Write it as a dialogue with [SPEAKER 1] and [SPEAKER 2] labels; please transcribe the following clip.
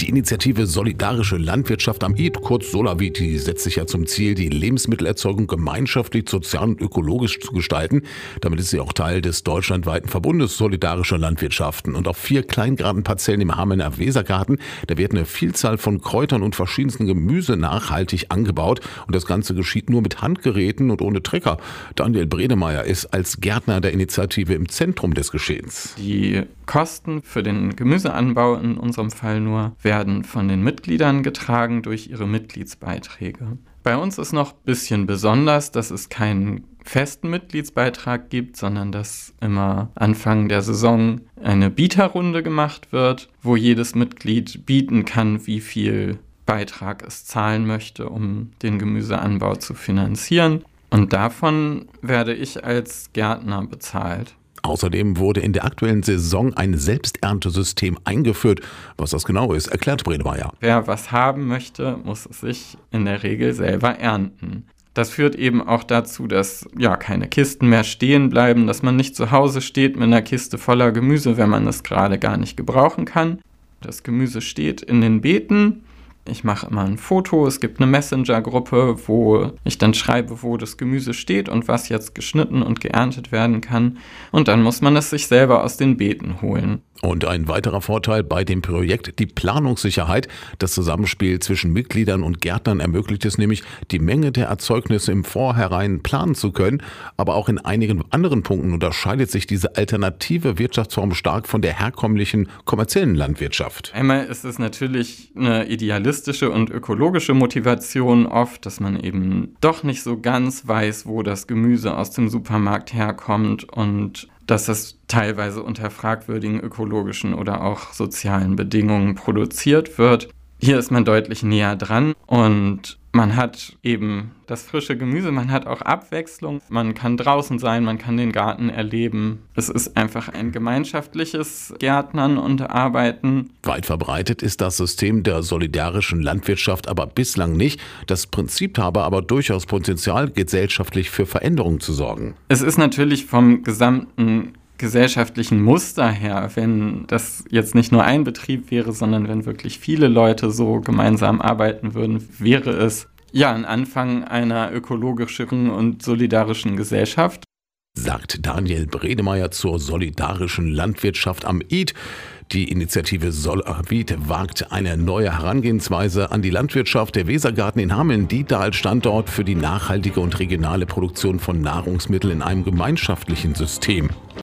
[SPEAKER 1] Die Initiative Solidarische Landwirtschaft am ID, kurz Solaviti, setzt sich ja zum Ziel, die Lebensmittelerzeugung gemeinschaftlich, sozial und ökologisch zu gestalten. Damit ist sie auch Teil des deutschlandweiten Verbundes Solidarischer Landwirtschaften. Und auf vier Kleingartenparzellen im Hamener Wesergarten, da wird eine Vielzahl von Kräutern und verschiedensten Gemüse nachhaltig angebaut. Und das Ganze geschieht nur mit Handgeräten und ohne Trecker. Daniel Bredemeier ist als Gärtner der Initiative im Zentrum des Geschehens.
[SPEAKER 2] Die Kosten für den Gemüseanbau in unserem Fall nur werden von den Mitgliedern getragen durch ihre Mitgliedsbeiträge. Bei uns ist noch ein bisschen besonders, dass es keinen festen Mitgliedsbeitrag gibt, sondern dass immer Anfang der Saison eine Bieterrunde gemacht wird, wo jedes Mitglied bieten kann, wie viel Beitrag es zahlen möchte, um den Gemüseanbau zu finanzieren. Und davon werde ich als Gärtner bezahlt.
[SPEAKER 1] Außerdem wurde in der aktuellen Saison ein Selbsterntesystem eingeführt. Was das genau ist, erklärt Bredemeier.
[SPEAKER 2] Wer was haben möchte, muss es sich in der Regel selber ernten. Das führt eben auch dazu, dass ja keine Kisten mehr stehen bleiben, dass man nicht zu Hause steht mit einer Kiste voller Gemüse, wenn man es gerade gar nicht gebrauchen kann. Das Gemüse steht in den Beeten ich mache immer ein Foto, es gibt eine Messenger-Gruppe, wo ich dann schreibe, wo das Gemüse steht und was jetzt geschnitten und geerntet werden kann. Und dann muss man es sich selber aus den Beeten holen.
[SPEAKER 1] Und ein weiterer Vorteil bei dem Projekt, die Planungssicherheit. Das Zusammenspiel zwischen Mitgliedern und Gärtnern ermöglicht es nämlich, die Menge der Erzeugnisse im Vorhinein planen zu können. Aber auch in einigen anderen Punkten unterscheidet sich diese alternative Wirtschaftsform stark von der herkömmlichen kommerziellen Landwirtschaft.
[SPEAKER 2] Einmal ist es natürlich eine idealistische und ökologische Motivation oft, dass man eben doch nicht so ganz weiß, wo das Gemüse aus dem Supermarkt herkommt und dass das teilweise unter fragwürdigen ökologischen oder auch sozialen Bedingungen produziert wird. Hier ist man deutlich näher dran und man hat eben das frische Gemüse, man hat auch Abwechslung, man kann draußen sein, man kann den Garten erleben. Es ist einfach ein gemeinschaftliches Gärtnern und Arbeiten.
[SPEAKER 1] Weit verbreitet ist das System der solidarischen Landwirtschaft aber bislang nicht. Das Prinzip habe aber durchaus Potenzial, gesellschaftlich für Veränderungen zu sorgen.
[SPEAKER 2] Es ist natürlich vom gesamten gesellschaftlichen Muster her, wenn das jetzt nicht nur ein Betrieb wäre, sondern wenn wirklich viele Leute so gemeinsam arbeiten würden, wäre es ja ein Anfang einer ökologischeren und solidarischen Gesellschaft.
[SPEAKER 1] Sagt Daniel Bredemeier zur solidarischen Landwirtschaft am ID. Die Initiative Solavit wagt eine neue Herangehensweise an die Landwirtschaft. Der Wesergarten in Hameln dient da als Standort für die nachhaltige und regionale Produktion von Nahrungsmitteln in einem gemeinschaftlichen System.